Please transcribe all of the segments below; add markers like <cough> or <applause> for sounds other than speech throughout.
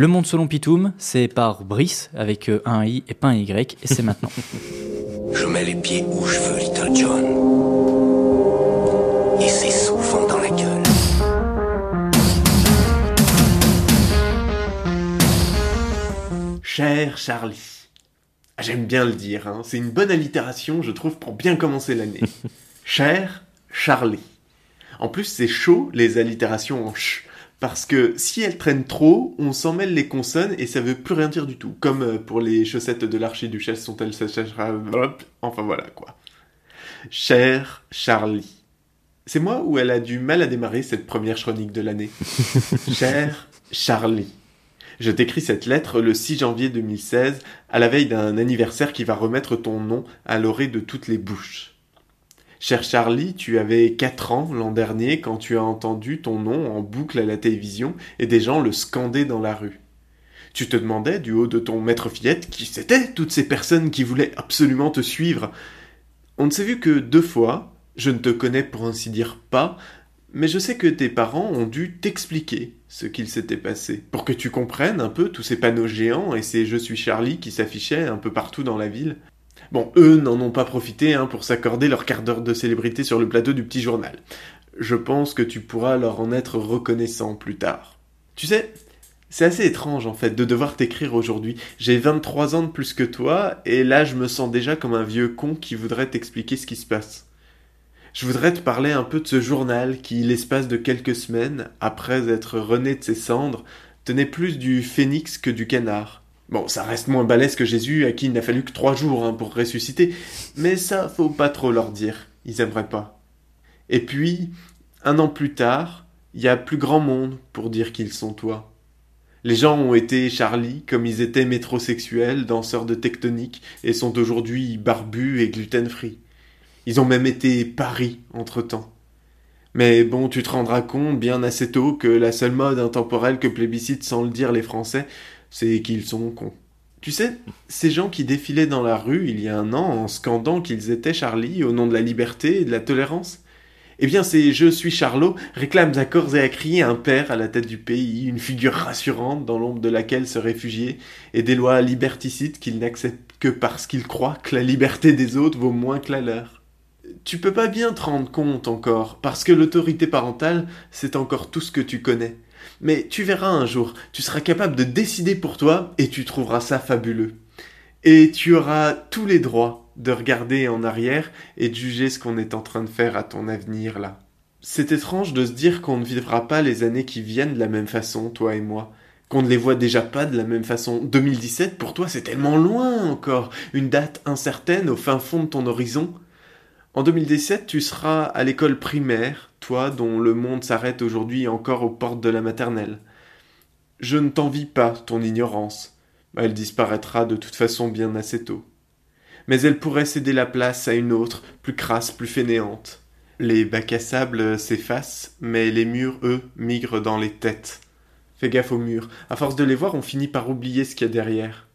Le monde selon Pitoum, c'est par Brice avec euh, un i et pas un y, et c'est maintenant. <laughs> Je mets les pieds où je veux, Little John. Et c'est souvent dans la gueule. Cher Charlie. Ah, J'aime bien le dire, hein. c'est une bonne allitération, je trouve, pour bien commencer l'année. <laughs> Cher Charlie. En plus, c'est chaud les allitérations en ch. Parce que si elles traînent trop, on s'en mêle les consonnes et ça veut plus rien dire du tout. Comme euh, pour les chaussettes de l'archiduchesse sont-elles Enfin voilà quoi. Cher Charlie. C'est moi ou elle a du mal à démarrer cette première chronique de l'année? <laughs> Cher Charlie. Je t'écris cette lettre le 6 janvier 2016, à la veille d'un anniversaire qui va remettre ton nom à l'orée de toutes les bouches. Cher Charlie, tu avais 4 ans l'an dernier quand tu as entendu ton nom en boucle à la télévision et des gens le scandaient dans la rue. Tu te demandais, du haut de ton maître fillette, qui c'étaient toutes ces personnes qui voulaient absolument te suivre. On ne s'est vu que deux fois, je ne te connais pour ainsi dire pas, mais je sais que tes parents ont dû t'expliquer ce qu'il s'était passé, pour que tu comprennes un peu tous ces panneaux géants et ces Je suis Charlie qui s'affichaient un peu partout dans la ville. Bon, eux n'en ont pas profité hein, pour s'accorder leur quart d'heure de célébrité sur le plateau du petit journal. Je pense que tu pourras leur en être reconnaissant plus tard. Tu sais, c'est assez étrange en fait de devoir t'écrire aujourd'hui. J'ai 23 ans de plus que toi, et là je me sens déjà comme un vieux con qui voudrait t'expliquer ce qui se passe. Je voudrais te parler un peu de ce journal qui, l'espace de quelques semaines, après être rené de ses cendres, tenait plus du phénix que du canard. Bon, ça reste moins balèze que Jésus, à qui il n'a fallu que trois jours hein, pour ressusciter, mais ça, faut pas trop leur dire, ils aimeraient pas. Et puis, un an plus tard, il y a plus grand monde pour dire qu'ils sont toi. Les gens ont été Charlie comme ils étaient métrosexuels, danseurs de tectonique, et sont aujourd'hui barbus et gluten-free. Ils ont même été Paris entre-temps. Mais bon, tu te rendras compte bien assez tôt que la seule mode intemporelle que plébiscitent sans le dire les Français, c'est qu'ils sont cons. Tu sais, ces gens qui défilaient dans la rue il y a un an en scandant qu'ils étaient Charlie au nom de la liberté et de la tolérance, eh bien, ces Je suis Charlot réclament à corps et à cri un père à la tête du pays, une figure rassurante dans l'ombre de laquelle se réfugier, et des lois liberticides qu'ils n'acceptent que parce qu'ils croient que la liberté des autres vaut moins que la leur. Tu peux pas bien te rendre compte encore, parce que l'autorité parentale, c'est encore tout ce que tu connais. Mais tu verras un jour, tu seras capable de décider pour toi, et tu trouveras ça fabuleux. Et tu auras tous les droits de regarder en arrière et de juger ce qu'on est en train de faire à ton avenir là. C'est étrange de se dire qu'on ne vivra pas les années qui viennent de la même façon, toi et moi, qu'on ne les voit déjà pas de la même façon. 2017, pour toi, c'est tellement loin encore, une date incertaine au fin fond de ton horizon. En 2017, tu seras à l'école primaire, toi dont le monde s'arrête aujourd'hui encore aux portes de la maternelle. Je ne t'envie pas ton ignorance. Elle disparaîtra de toute façon bien assez tôt mais elle pourrait céder la place à une autre, plus crasse, plus fainéante. Les bacs à sable s'effacent, mais les murs, eux, migrent dans les têtes. Fais gaffe aux murs. À force de les voir, on finit par oublier ce qu'il y a derrière.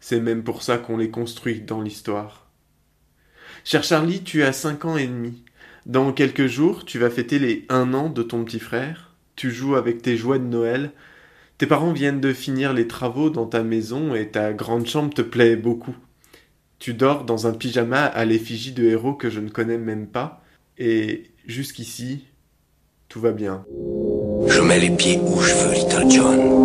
C'est même pour ça qu'on les construit dans l'histoire. Cher Charlie, tu as cinq ans et demi. Dans quelques jours, tu vas fêter les un an de ton petit frère. Tu joues avec tes jouets de Noël. Tes parents viennent de finir les travaux dans ta maison et ta grande chambre te plaît beaucoup. Tu dors dans un pyjama à l'effigie de héros que je ne connais même pas, et jusqu'ici, tout va bien. Je mets les pieds où je veux, Little John.